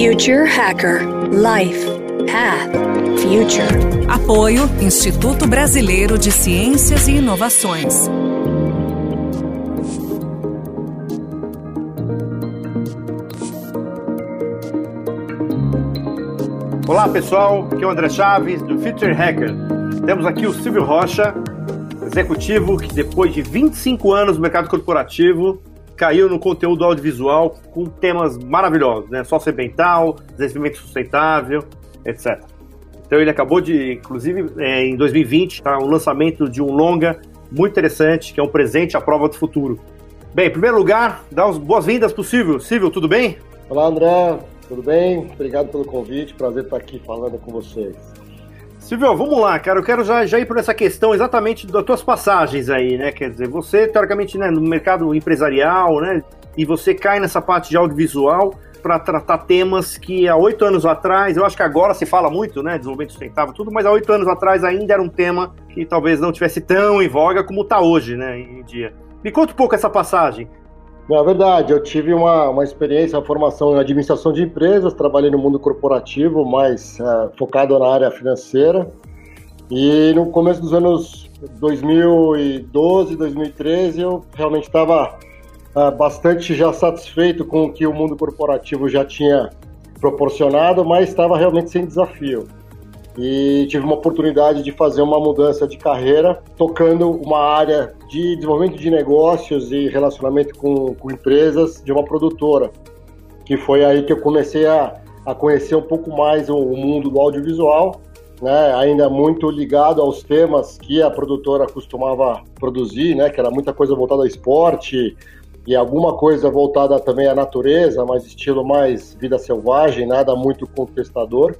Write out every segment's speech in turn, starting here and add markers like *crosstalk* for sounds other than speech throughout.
Future Hacker Life Path Future. Apoio Instituto Brasileiro de Ciências e Inovações. Olá pessoal, aqui é o André Chaves do Future Hacker. Temos aqui o Silvio Rocha, executivo que depois de 25 anos no mercado corporativo caiu no conteúdo audiovisual com temas maravilhosos, né? Socioambiental, desenvolvimento sustentável, etc. Então ele acabou de, inclusive, é, em 2020, está um lançamento de um longa muito interessante, que é um presente à prova do futuro. Bem, em primeiro lugar, dá as boas-vindas para o Silvio. Silvio, tudo bem? Olá, André. Tudo bem? Obrigado pelo convite. Prazer estar aqui falando com vocês. Silvio, vamos lá, cara. Eu quero já, já ir por essa questão exatamente das tuas passagens aí, né? Quer dizer, você, teoricamente, né, no mercado empresarial, né? E você cai nessa parte de audiovisual para tratar temas que há oito anos atrás, eu acho que agora se fala muito, né? Desenvolvimento sustentável, tudo, mas há oito anos atrás ainda era um tema que talvez não tivesse tão em voga como está hoje, né? Em dia. Me conta um pouco essa passagem. É verdade, eu tive uma, uma experiência, uma formação em administração de empresas, trabalhei no mundo corporativo, mais é, focado na área financeira. E no começo dos anos 2012, 2013, eu realmente estava é, bastante já satisfeito com o que o mundo corporativo já tinha proporcionado, mas estava realmente sem desafio e tive uma oportunidade de fazer uma mudança de carreira, tocando uma área de desenvolvimento de negócios e relacionamento com, com empresas de uma produtora, que foi aí que eu comecei a, a conhecer um pouco mais o, o mundo do audiovisual, né, ainda muito ligado aos temas que a produtora costumava produzir, né, que era muita coisa voltada ao esporte e alguma coisa voltada também à natureza, mas estilo mais vida selvagem, nada muito contestador.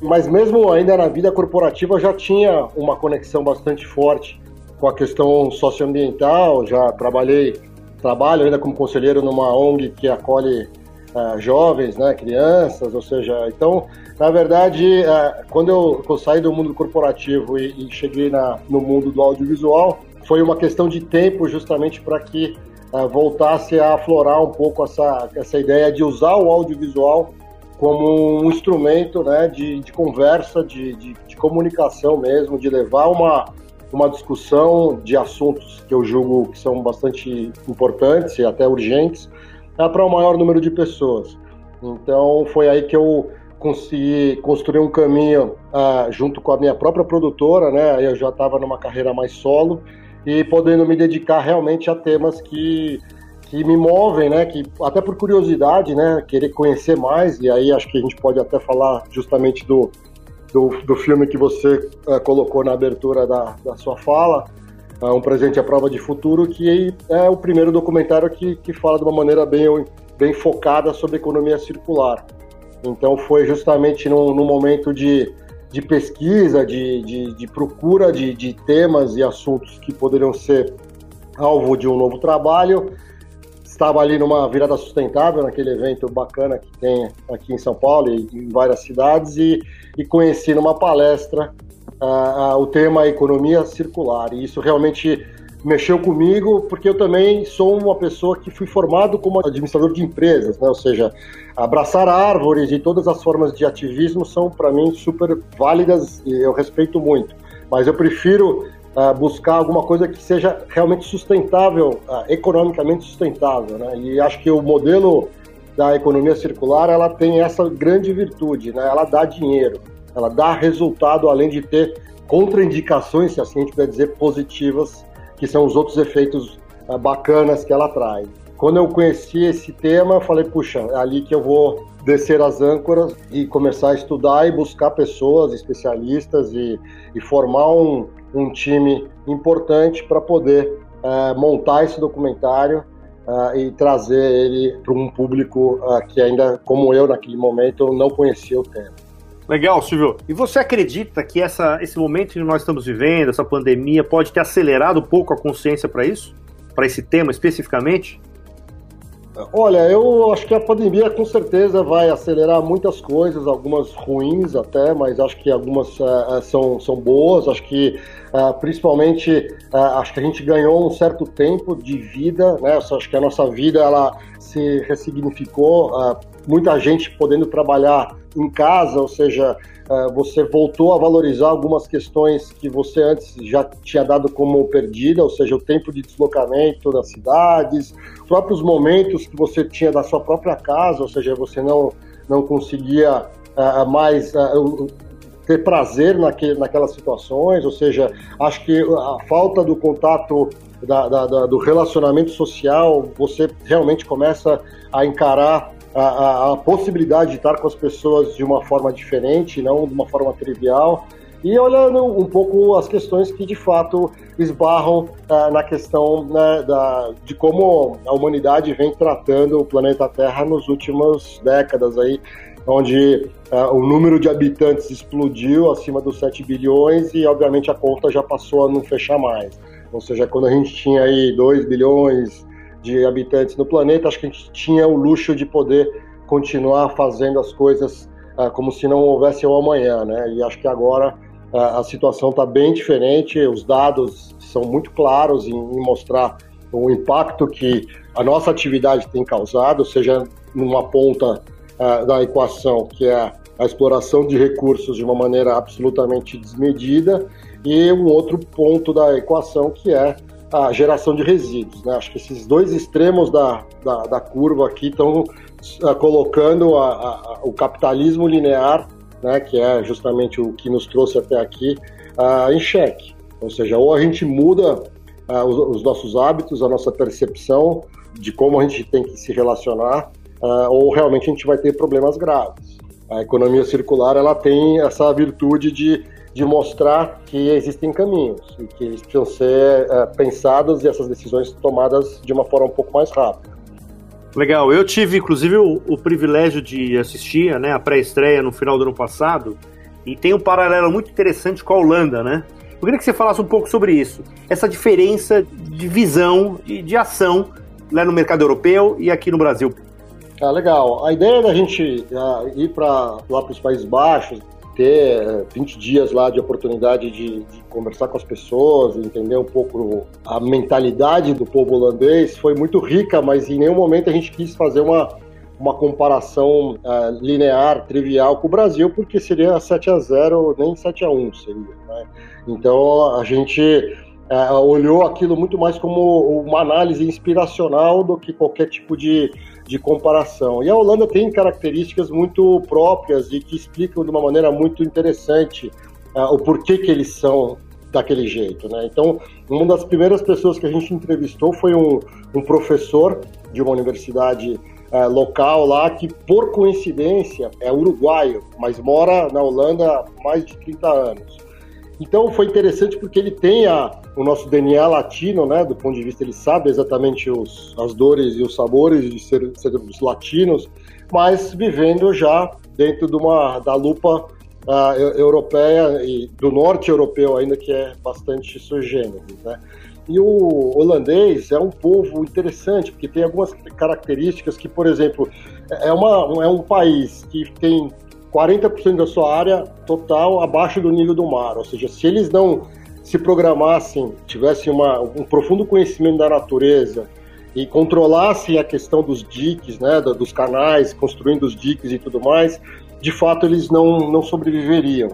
Mas mesmo ainda na vida corporativa já tinha uma conexão bastante forte com a questão socioambiental. Já trabalhei, trabalho ainda como conselheiro numa ONG que acolhe uh, jovens, né, crianças, ou seja, então, na verdade, uh, quando eu, eu, saí do mundo corporativo e, e cheguei na, no mundo do audiovisual, foi uma questão de tempo justamente para que uh, voltasse a aflorar um pouco essa, essa ideia de usar o audiovisual como um instrumento né, de, de conversa, de, de, de, comunicação mesmo, de levar uma, uma discussão de assuntos que eu julgo que são bastante importantes e até urgentes né, para o um maior número de pessoas. Então foi aí que eu consegui construir um caminho uh, junto com a minha própria produtora, né? Eu já estava numa carreira mais solo e podendo me dedicar realmente a temas que que me movem, né? Que até por curiosidade, né? Querer conhecer mais e aí acho que a gente pode até falar justamente do, do, do filme que você uh, colocou na abertura da, da sua fala, uh, um presente à prova de futuro, que é o primeiro documentário que, que fala de uma maneira bem bem focada sobre economia circular. Então foi justamente num, num momento de, de pesquisa, de, de, de procura de, de temas e assuntos que poderiam ser alvo de um novo trabalho estava ali numa virada sustentável, naquele evento bacana que tem aqui em São Paulo e em várias cidades, e, e conheci numa palestra uh, uh, o tema economia circular. E isso realmente mexeu comigo, porque eu também sou uma pessoa que fui formado como administrador de empresas, né? ou seja, abraçar árvores e todas as formas de ativismo são para mim super válidas e eu respeito muito. Mas eu prefiro uh, buscar alguma coisa que seja realmente sustentável, uh, economicamente sustentável, né? E acho que o modelo da economia circular ela tem essa grande virtude, né? Ela dá dinheiro, ela dá resultado além de ter contraindicações, se assim a gente puder dizer, positivas, que são os outros efeitos uh, bacanas que ela traz. Quando eu conheci esse tema, falei, puxa, é ali que eu vou descer as âncoras e começar a estudar e buscar pessoas, especialistas e, e formar um, um time importante para poder uh, montar esse documentário uh, e trazer ele para um público uh, que ainda, como eu naquele momento, não conhecia o tema. Legal, Silvio. E você acredita que essa, esse momento que nós estamos vivendo, essa pandemia, pode ter acelerado um pouco a consciência para isso? Para esse tema especificamente? Olha, eu acho que a pandemia com certeza vai acelerar muitas coisas, algumas ruins até, mas acho que algumas uh, são, são boas. Acho que uh, principalmente uh, acho que a gente ganhou um certo tempo de vida, né? Acho que a nossa vida ela se ressignificou muita gente podendo trabalhar em casa, ou seja, uh, você voltou a valorizar algumas questões que você antes já tinha dado como perdida, ou seja, o tempo de deslocamento das cidades, próprios momentos que você tinha da sua própria casa, ou seja, você não, não conseguia uh, mais uh, ter prazer naque, naquelas situações, ou seja, acho que a falta do contato da, da, da, do relacionamento social, você realmente começa a encarar a, a, a, possibilidade de estar com as pessoas de uma forma diferente, não de uma forma trivial, e olhando um pouco as questões que de fato esbarram uh, na questão né, da, de como a humanidade vem tratando o planeta Terra nas últimas décadas aí, onde uh, o número de habitantes explodiu acima dos 7 bilhões e obviamente a conta já passou a não fechar mais. Ou seja, quando a gente tinha aí 2 bilhões de habitantes no planeta, acho que a gente tinha o luxo de poder continuar fazendo as coisas uh, como se não houvesse o amanhã, né? E acho que agora uh, a situação está bem diferente, os dados são muito claros em, em mostrar o impacto que a nossa atividade tem causado, seja numa ponta uh, da equação, que é a exploração de recursos de uma maneira absolutamente desmedida, e um outro ponto da equação que é a geração de resíduos. Né? Acho que esses dois extremos da, da, da curva aqui estão uh, colocando a, a, o capitalismo linear, né, que é justamente o que nos trouxe até aqui, uh, em xeque. Ou seja, ou a gente muda uh, os, os, nossos hábitos, a nossa percepção de como a gente tem que se relacionar, ou realmente a gente vai ter problemas graves. A economia circular ela tem essa virtude de de mostrar que existem caminhos e que eles precisam ser é, pensados e essas decisões tomadas de uma forma um pouco mais rápida. Legal, eu tive inclusive o, o privilégio de assistir né, a pré-estreia no final do ano passado e tem um paralelo muito interessante com a Holanda, né? Eu queria que você falasse um pouco sobre isso, essa diferença de visão, de, de ação lá no mercado europeu e aqui no Brasil. Ah, legal. A ideia da gente uh, ir para lá para os Países Baixos, ter 20 eh, dias lá de oportunidade de, de, conversar com as pessoas, entender um pouco a mentalidade do povo holandês, foi muito rica, mas em nenhum momento a gente quis fazer uma, uma comparação uh, linear, trivial com o Brasil, porque seria 7 a 0 nem 7 a 1 seria. Né? Então a gente uh, olhou aquilo muito mais como uma análise inspiracional do que qualquer tipo de de comparação. E a Holanda tem características muito próprias e que explicam de uma maneira muito interessante uh, o porquê que eles são daquele jeito. Né? Então, uma das primeiras pessoas que a gente entrevistou foi um, um professor de uma universidade uh, local lá que, por coincidência, é uruguaio, mas mora na Holanda há mais de 30 anos. Então foi interessante porque ele tem a, o nosso DNA latino, né? Do ponto de vista, ele sabe exatamente os, as dores e os sabores de ser, sermos latinos, mas vivendo já dentro de uma, da lupa uh, europeia e do norte europeu ainda, que é bastante sugênero, né? E o holandês é um povo interessante, porque tem algumas características que, por exemplo, é, uma, é um país que tem 40% da sua área total abaixo do nível do mar. Ou seja, se eles não se programassem, tivessem uma, um profundo conhecimento da natureza e controlassem a questão dos diques, né, dos canais, construindo os diques e tudo mais, de fato eles não, não sobreviveriam.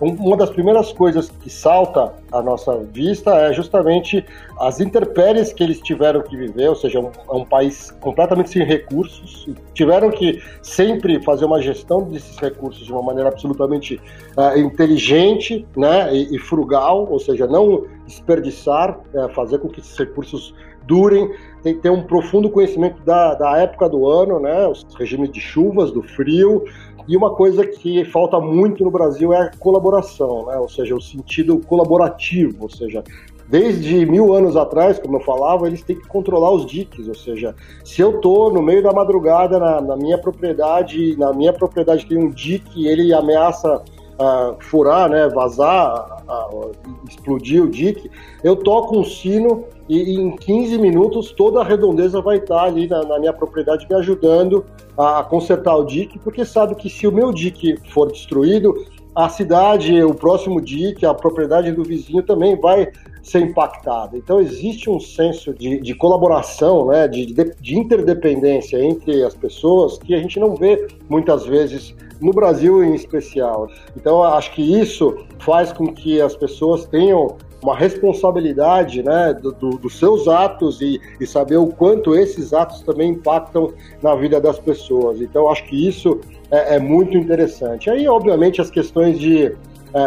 Uma das primeiras coisas que salta à nossa vista é justamente as intempéries que eles tiveram que viver, ou seja, um, um país completamente sem recursos, tiveram que sempre fazer uma gestão desses recursos de uma maneira absolutamente uh, inteligente né, e, e, frugal, ou seja, não desperdiçar, uh, fazer com que esses recursos durem, tem que ter um profundo conhecimento da, da época do ano, né, os regimes de chuvas, do frio, e uma coisa que falta muito no Brasil é a colaboração, né? ou seja, o sentido colaborativo, ou seja, desde mil anos atrás, como eu falava, eles têm que controlar os diques, ou seja, se eu estou no meio da madrugada na, na, minha propriedade, na minha propriedade tem um dique ele ameaça uh, furar, né, vazar, uh, explodir o dique, eu toco um sino e, em 15 minutos toda a redondeza vai estar ali na, na minha propriedade me ajudando a, a consertar o dique, porque sabe que se o meu dique for destruído, a cidade, o próximo dia, que a propriedade do vizinho também vai ser impactada. Então existe um senso de, de colaboração, né, de, de, interdependência entre as pessoas que a gente não vê muitas vezes no Brasil em especial. Então acho que isso faz com que as pessoas tenham uma responsabilidade né, do, do, dos seus atos e, e, saber o quanto esses atos também impactam na vida das pessoas. Então, acho que isso é, é muito interessante. Aí, obviamente, as questões de,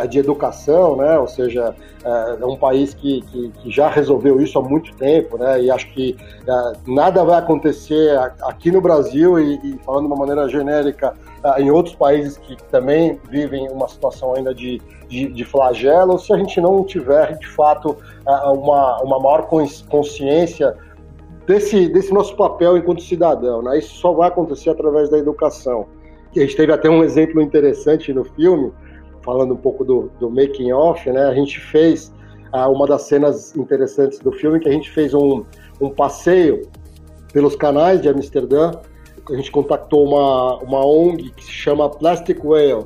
de educação, né, ou seja, é, é um país que, que, que, já resolveu isso há muito tempo, né, e acho que é, nada vai acontecer aqui no Brasil e, e falando de uma maneira genérica, é, em outros países que também vivem uma situação ainda de de, de flagelo se a gente não tiver, de fato, uma, uma maior consciência desse, desse nosso papel enquanto cidadão. Né? Isso só vai acontecer através da educação. A gente teve até um exemplo interessante no filme, falando um pouco do, do making off, né? A gente fez uh, uma das cenas interessantes do filme, que a gente fez um, um passeio pelos canais de Amsterdã. A gente contactou uma, uma ONG que se chama Plastic Whale,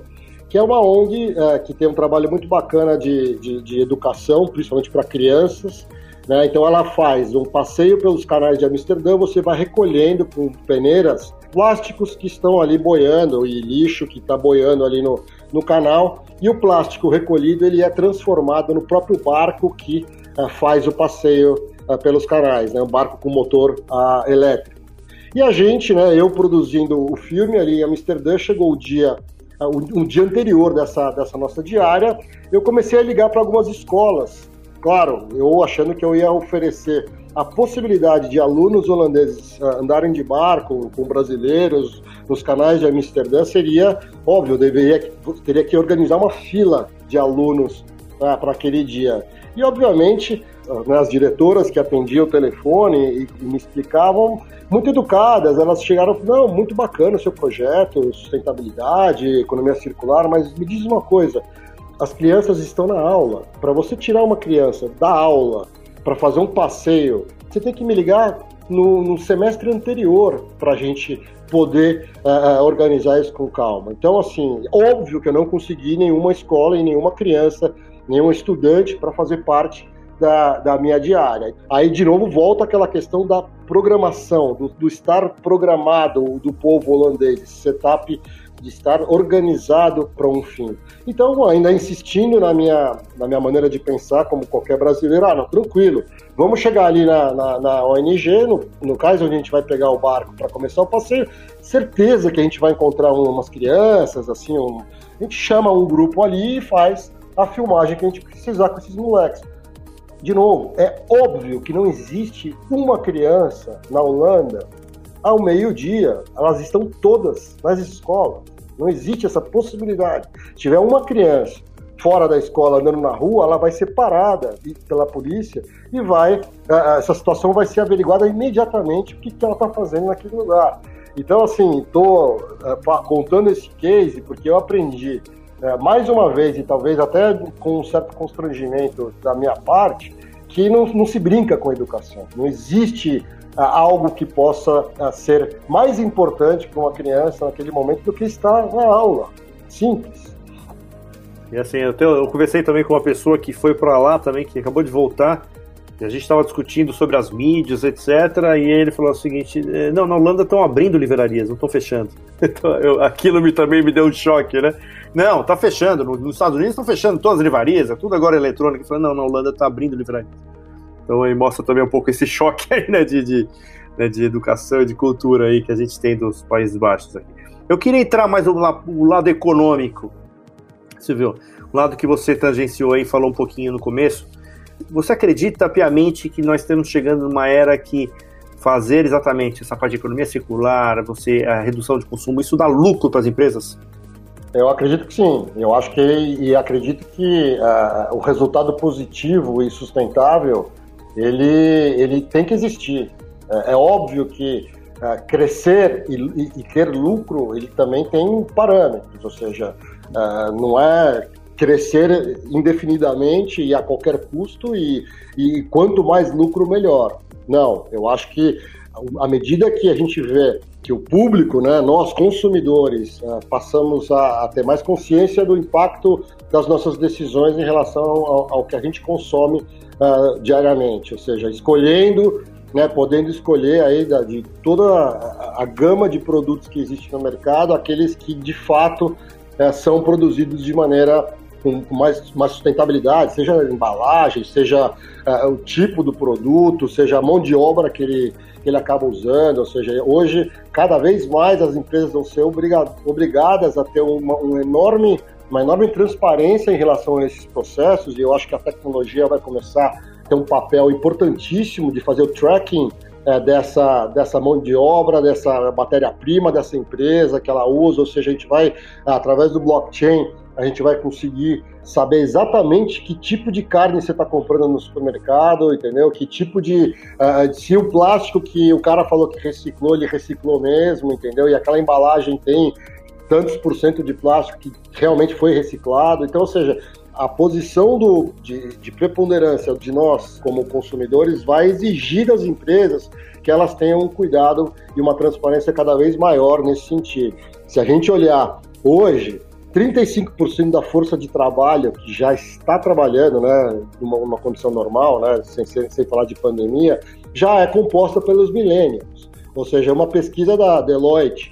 que é uma ONG é, que tem um trabalho muito bacana de, de, de educação, principalmente para crianças. Né? Então ela faz um passeio pelos canais de Amsterdã, você vai recolhendo com peneiras plásticos que estão ali boiando e lixo que está boiando ali no, no canal e o plástico recolhido ele é transformado no próprio barco que uh, faz o passeio uh, pelos canais, né? um barco com motor uh, elétrico. E a gente, né, eu produzindo o filme ali em Amsterdã, chegou o dia um, um dia anterior dessa, dessa nossa diária, eu comecei a ligar para algumas escolas. Claro, eu achando que eu ia oferecer a possibilidade de alunos holandeses uh, andarem de barco com brasileiros nos canais de Amsterdã seria óbvio, deveria, teria que organizar uma fila de alunos uh, para aquele dia. E, obviamente, uh, né, as diretoras que atendiam o telefone e me explicavam muito educadas, elas chegaram, não, muito bacana o seu projeto, sustentabilidade, economia circular, mas me diz uma coisa, as crianças estão na aula. Para você tirar uma criança da aula para fazer um passeio, você tem que me ligar no, no semestre anterior para a gente poder uh, organizar isso com calma. Então, assim, óbvio que eu não consegui nenhuma escola e nenhuma criança, nenhum estudante para fazer parte da, da minha diária. Aí, de novo, volta aquela questão da programação, do, do estar programado do povo holandês, esse setup de estar organizado para um fim. Então, ainda insistindo na minha, na minha maneira de pensar, como qualquer brasileiro, ah, não, tranquilo, vamos chegar ali na, na, na ONG, no, no caso onde a gente vai pegar o barco para começar o passeio, certeza que a gente vai encontrar umas crianças, assim, um, a gente chama um grupo ali e faz a filmagem que a gente precisar com esses moleques de novo, é óbvio que não existe uma criança na Holanda ao meio-dia. Elas estão todas nas escolas. Não existe essa possibilidade. Se tiver uma criança fora da escola andando na rua, ela vai ser parada pela polícia e vai essa situação vai ser averiguada imediatamente o que, ela está fazendo naquele lugar. Então, assim, estou contando esse case porque eu aprendi é, mais uma vez, e talvez até com um certo constrangimento da minha parte, que não, não se brinca com a educação. Não existe ah, algo que possa ah, ser mais importante para uma criança naquele momento do que estar na aula. Simples. E assim, eu, tenho, eu conversei também com uma pessoa que foi para lá também, que acabou de voltar, e a gente estava discutindo sobre as mídias, etc. E ele falou o seguinte: é, não, na Holanda estão abrindo livrarias, não estão fechando. *laughs* Então, eu, aquilo me, também me deu um choque, né? Não, tá fechando. Nos Estados Unidos estão fechando todas as livrarias, é tudo agora eletrônico. Falei, não, na Holanda está abrindo livrarias. Então aí mostra também um pouco esse *laughs* choque aí, né, de, de, né, de educação e de cultura aí que a gente tem dos Países Baixos aqui. Eu queria entrar mais no, no lado econômico, Silvio, o lado que você tangenciou aí, falou um pouquinho no começo você acredita piamente que nós estamos chegando numa era que fazer exatamente essa parte de economia circular, você a redução de consumo, isso dá lucro para as empresas? Eu acredito que sim. Eu acho que e acredito que uh, o resultado positivo e sustentável ele ele tem que existir. É, é óbvio que uh, crescer e, e, e, ter lucro ele também tem parâmetros, ou seja, uh, não é crescer indefinidamente e a qualquer custo e, e quanto mais lucro melhor. Não, eu acho que à medida que a gente vê que o público, né, nós consumidores, uh, passamos a, a, ter mais consciência do impacto das nossas decisões em relação ao, ao que a gente consome uh, diariamente, ou seja, escolhendo, né, podendo escolher aí da, de toda a, a, gama de produtos que existe no mercado, aqueles que de fato uh, são produzidos de maneira com mais, mais, sustentabilidade, seja a embalagem, seja uh, o tipo do produto, seja a mão de obra que ele, que ele acaba usando, ou seja, hoje cada vez mais as empresas vão ser obrigadas a ter uma, um enorme, uma enorme transparência em relação a esses processos, e eu acho que a tecnologia vai começar a ter um papel importantíssimo de fazer o tracking é, dessa, dessa mão de obra, dessa matéria-prima dessa empresa que ela usa, ou seja, a gente vai, através do blockchain, a gente vai conseguir saber exatamente que tipo de carne você está comprando no supermercado, entendeu? Que tipo de. Uh, se o plástico que o cara falou que reciclou, ele reciclou mesmo, entendeu? E aquela embalagem tem tantos por cento de plástico que realmente foi reciclado. Então, ou seja, a posição do, de, de preponderância de nós, como consumidores, vai exigir das empresas que elas tenham um cuidado e uma transparência cada vez maior nesse sentido. Se a gente olhar hoje, 35% da força de trabalho que já está trabalhando, né, numa, numa condição normal, né, sem, sem, sem, falar de pandemia, já é composta pelos millennials. Ou seja, uma pesquisa da Deloitte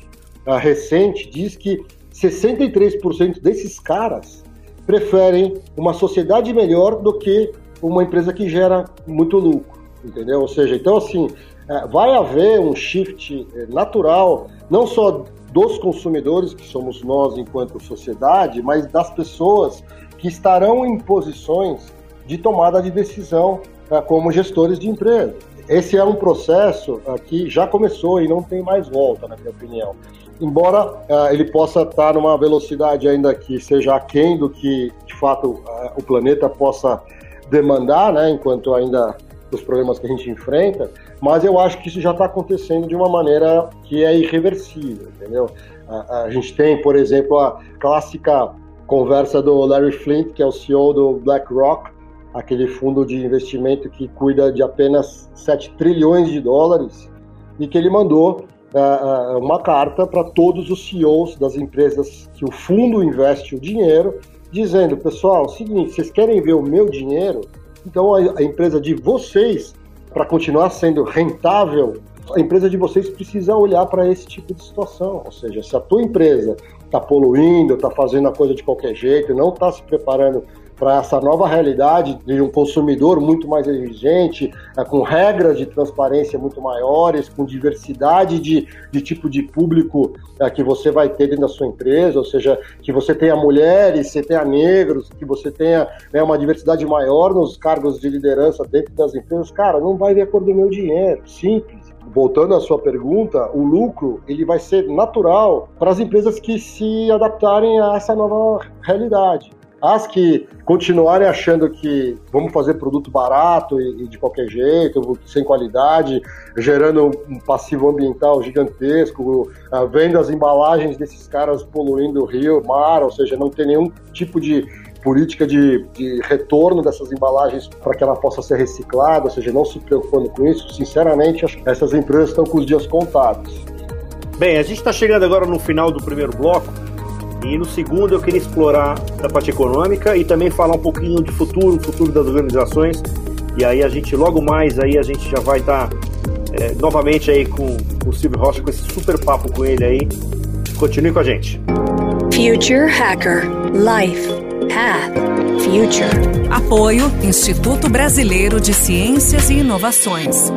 recente diz que 63% desses caras preferem uma sociedade melhor do que uma empresa que gera muito lucro, entendeu? Ou seja, então assim, é, vai haver um shift é, natural, não só dos consumidores, que somos nós enquanto sociedade, mas das pessoas que estarão em posições de tomada de decisão uh, como gestores de empresa. Esse é um processo uh, que já começou e não tem mais volta, na minha opinião. Embora uh, ele possa estar numa velocidade ainda que seja aquém do que, de fato, o planeta possa demandar, né, enquanto ainda os problemas que a gente enfrenta, mas eu acho que isso já está acontecendo de uma maneira que é irreversível, entendeu? A, a, gente tem, por exemplo, a clássica conversa do Larry Flint, que é o CEO do BlackRock, aquele fundo de investimento que cuida de apenas 7 trilhões de dólares, e que ele mandou uma carta para todos os CEOs das empresas que o fundo investe o dinheiro, dizendo, pessoal, é o seguinte, vocês querem ver o meu dinheiro? Então a empresa de vocês, para continuar sendo rentável, a empresa de vocês precisa olhar para esse tipo de situação. Ou seja, se a tua empresa está poluindo, está fazendo a coisa de qualquer jeito, não está se preparando para essa nova realidade de um consumidor muito mais exigente, é, com regras de transparência muito maiores, com diversidade de, de tipo de público é, que você vai ter dentro da sua empresa, ou seja, que você tenha mulheres, você tenha negros, que você tenha né, uma diversidade maior nos cargos de liderança dentro das empresas, cara, não vai de acordo com o meu dinheiro, simples. Voltando à sua pergunta, o lucro ele vai ser natural para as empresas que se adaptarem a essa nova realidade. As que continuarem achando que vamos fazer produto barato e, e de qualquer jeito, sem qualidade, gerando um passivo ambiental gigantesco, uh, vendo as embalagens desses caras poluindo o rio, mar, ou seja, não tem nenhum tipo de política de, de retorno dessas embalagens para que ela possa ser reciclada, ou seja, não se preocupando com isso, sinceramente, acho que essas empresas estão com os dias contados. Bem, a gente está chegando agora no final do primeiro bloco. E no segundo eu queria explorar a parte econômica e também falar um pouquinho de futuro, futuro das organizações. E aí a gente logo mais aí a gente já vai estar tá, é, novamente aí com, com o Silvio Rocha com esse super papo com ele aí. Continue com a gente. Future Hacker Life Path Future. Apoio Instituto Brasileiro de Ciências e Inovações.